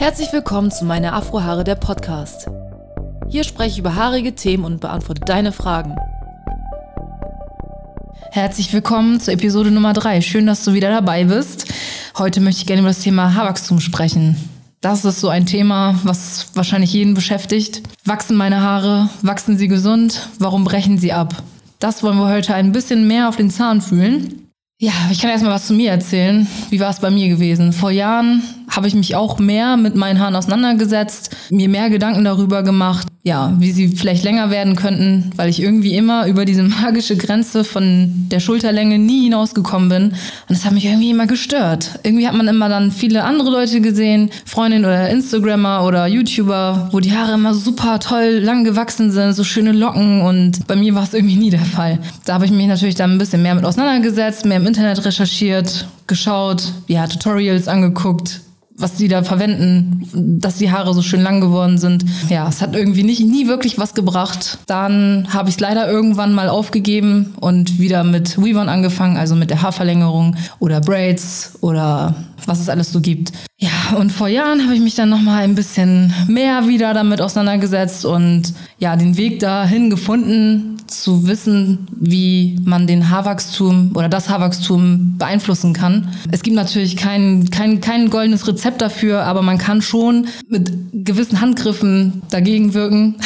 Herzlich willkommen zu meiner Afrohaare der Podcast. Hier spreche ich über haarige Themen und beantworte deine Fragen. Herzlich willkommen zur Episode Nummer 3. Schön, dass du wieder dabei bist. Heute möchte ich gerne über das Thema Haarwachstum sprechen. Das ist so ein Thema, was wahrscheinlich jeden beschäftigt. Wachsen meine Haare? Wachsen sie gesund? Warum brechen sie ab? Das wollen wir heute ein bisschen mehr auf den Zahn fühlen. Ja, ich kann erstmal was zu mir erzählen. Wie war es bei mir gewesen? Vor Jahren habe ich mich auch mehr mit meinen Haaren auseinandergesetzt, mir mehr Gedanken darüber gemacht, ja, wie sie vielleicht länger werden könnten, weil ich irgendwie immer über diese magische Grenze von der Schulterlänge nie hinausgekommen bin. Und das hat mich irgendwie immer gestört. Irgendwie hat man immer dann viele andere Leute gesehen, Freundinnen oder Instagrammer oder YouTuber, wo die Haare immer super toll lang gewachsen sind, so schöne Locken und bei mir war es irgendwie nie der Fall. Da habe ich mich natürlich dann ein bisschen mehr mit auseinandergesetzt, mehr im Internet recherchiert, geschaut, ja, Tutorials angeguckt, was die da verwenden, dass die Haare so schön lang geworden sind. Ja, es hat irgendwie nicht, nie wirklich was gebracht. Dann habe ich es leider irgendwann mal aufgegeben und wieder mit Weavon angefangen, also mit der Haarverlängerung oder Braids oder was es alles so gibt. Ja, und vor Jahren habe ich mich dann noch mal ein bisschen mehr wieder damit auseinandergesetzt und ja, den Weg dahin gefunden, zu wissen, wie man den Haarwachstum oder das Haarwachstum beeinflussen kann. Es gibt natürlich kein, kein, kein goldenes Rezept dafür, aber man kann schon mit gewissen Handgriffen dagegen wirken.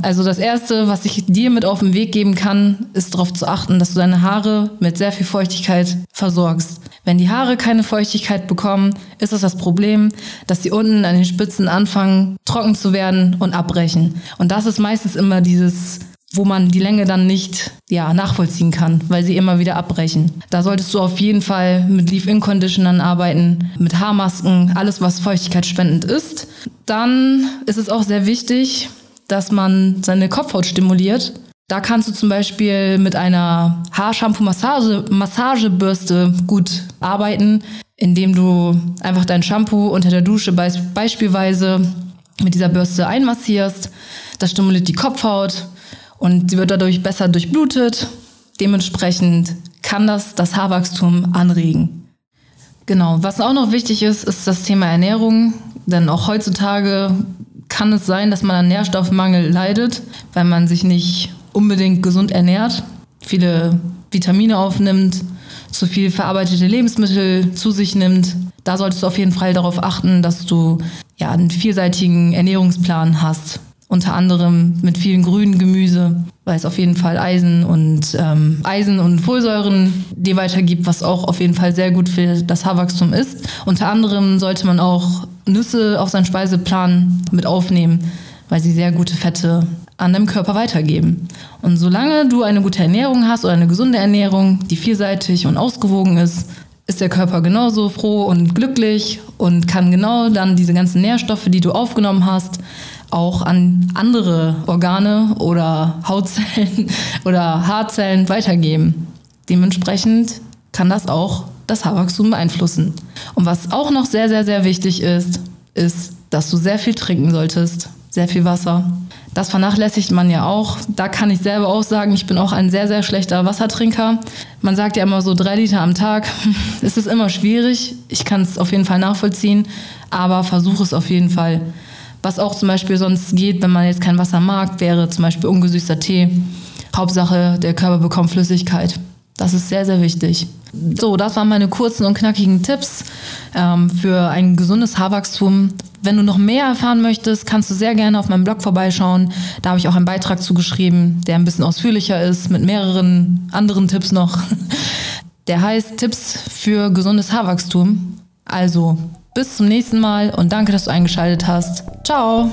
Also das Erste, was ich dir mit auf den Weg geben kann, ist darauf zu achten, dass du deine Haare mit sehr viel Feuchtigkeit versorgst. Wenn die Haare keine Feuchtigkeit bekommen, ist es das Problem, dass sie unten an den Spitzen anfangen, trocken zu werden und abbrechen. Und das ist meistens immer dieses wo man die Länge dann nicht ja, nachvollziehen kann, weil sie immer wieder abbrechen. Da solltest du auf jeden Fall mit Leave-In-Conditionern arbeiten, mit Haarmasken, alles was feuchtigkeitsspendend ist. Dann ist es auch sehr wichtig, dass man seine Kopfhaut stimuliert. Da kannst du zum Beispiel mit einer Haarshampoo-Massagebürste gut arbeiten, indem du einfach dein Shampoo unter der Dusche beispielsweise mit dieser Bürste einmassierst. Das stimuliert die Kopfhaut und sie wird dadurch besser durchblutet. Dementsprechend kann das das Haarwachstum anregen. Genau, was auch noch wichtig ist, ist das Thema Ernährung. Denn auch heutzutage kann es sein, dass man an Nährstoffmangel leidet, weil man sich nicht unbedingt gesund ernährt, viele Vitamine aufnimmt, zu viel verarbeitete Lebensmittel zu sich nimmt. Da solltest du auf jeden Fall darauf achten, dass du ja einen vielseitigen Ernährungsplan hast unter anderem mit vielen grünen Gemüse, weil es auf jeden Fall Eisen und ähm, Eisen und Folsäuren dir weitergibt, was auch auf jeden Fall sehr gut für das Haarwachstum ist. Unter anderem sollte man auch Nüsse auf seinen Speiseplan mit aufnehmen, weil sie sehr gute Fette an deinem Körper weitergeben. Und solange du eine gute Ernährung hast oder eine gesunde Ernährung, die vielseitig und ausgewogen ist, ist der Körper genauso froh und glücklich und kann genau dann diese ganzen Nährstoffe, die du aufgenommen hast, auch an andere Organe oder Hautzellen oder Haarzellen weitergeben. Dementsprechend kann das auch das Haarwachstum beeinflussen. Und was auch noch sehr, sehr, sehr wichtig ist, ist, dass du sehr viel trinken solltest. Sehr viel Wasser. Das vernachlässigt man ja auch. Da kann ich selber auch sagen, ich bin auch ein sehr, sehr schlechter Wassertrinker. Man sagt ja immer so drei Liter am Tag. Es ist immer schwierig. Ich kann es auf jeden Fall nachvollziehen, aber versuche es auf jeden Fall. Was auch zum Beispiel sonst geht, wenn man jetzt kein Wasser mag, wäre zum Beispiel ungesüßter Tee. Hauptsache, der Körper bekommt Flüssigkeit. Das ist sehr, sehr wichtig. So, das waren meine kurzen und knackigen Tipps ähm, für ein gesundes Haarwachstum. Wenn du noch mehr erfahren möchtest, kannst du sehr gerne auf meinem Blog vorbeischauen. Da habe ich auch einen Beitrag zugeschrieben, der ein bisschen ausführlicher ist, mit mehreren anderen Tipps noch. Der heißt Tipps für gesundes Haarwachstum. Also bis zum nächsten Mal und danke, dass du eingeschaltet hast. Ciao!